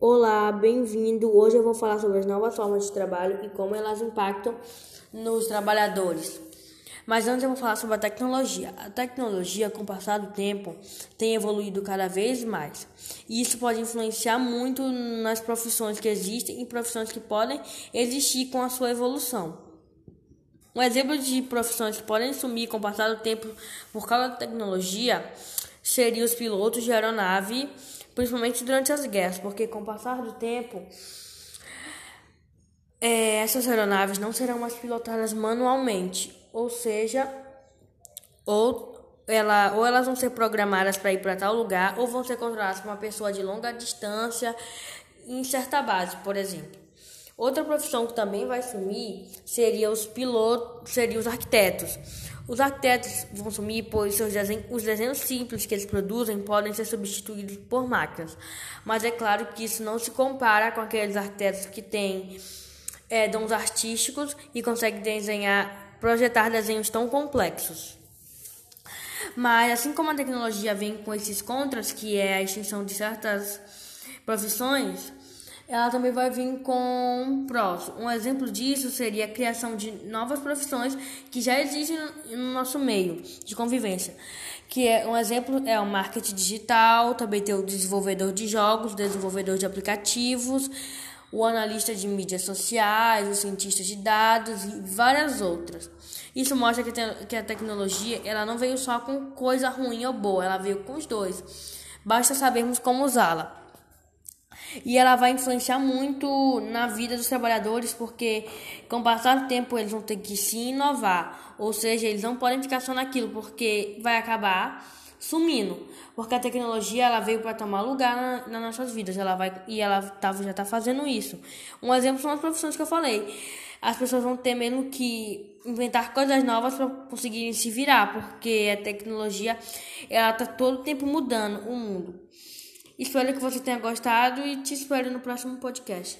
Olá, bem-vindo. Hoje eu vou falar sobre as novas formas de trabalho e como elas impactam nos trabalhadores. Mas antes eu vou falar sobre a tecnologia. A tecnologia, com o passar do tempo, tem evoluído cada vez mais. E isso pode influenciar muito nas profissões que existem e profissões que podem existir com a sua evolução. Um exemplo de profissões que podem sumir com o passar do tempo por causa da tecnologia seria os pilotos de aeronave, principalmente durante as guerras, porque com o passar do tempo é, essas aeronaves não serão mais pilotadas manualmente, ou seja, ou, ela, ou elas vão ser programadas para ir para tal lugar, ou vão ser controladas por uma pessoa de longa distância em certa base, por exemplo. Outra profissão que também vai sumir seria os pilotos, seria os arquitetos. Os arquitetos vão sumir pois seus desenhos, os desenhos simples que eles produzem podem ser substituídos por máquinas. Mas é claro que isso não se compara com aqueles arquitetos que têm é, dons artísticos e conseguem desenhar, projetar desenhos tão complexos. Mas assim como a tecnologia vem com esses contras, que é a extinção de certas profissões, ela também vai vir com prós. Um exemplo disso seria a criação de novas profissões que já existem no nosso meio de convivência. Que é um exemplo é o marketing digital, também tem o desenvolvedor de jogos, desenvolvedor de aplicativos, o analista de mídias sociais, o cientista de dados e várias outras. Isso mostra que a tecnologia ela não veio só com coisa ruim ou boa, ela veio com os dois. Basta sabermos como usá-la e ela vai influenciar muito na vida dos trabalhadores, porque com o passar do tempo eles vão ter que se inovar, ou seja, eles não podem ficar só naquilo, porque vai acabar sumindo, porque a tecnologia ela veio para tomar lugar na, nas nossas vidas, ela vai e ela tá, já está fazendo isso. Um exemplo são as profissões que eu falei. As pessoas vão ter mesmo que inventar coisas novas para conseguirem se virar, porque a tecnologia ela tá todo o tempo mudando o mundo. Espero que você tenha gostado e te espero no próximo podcast.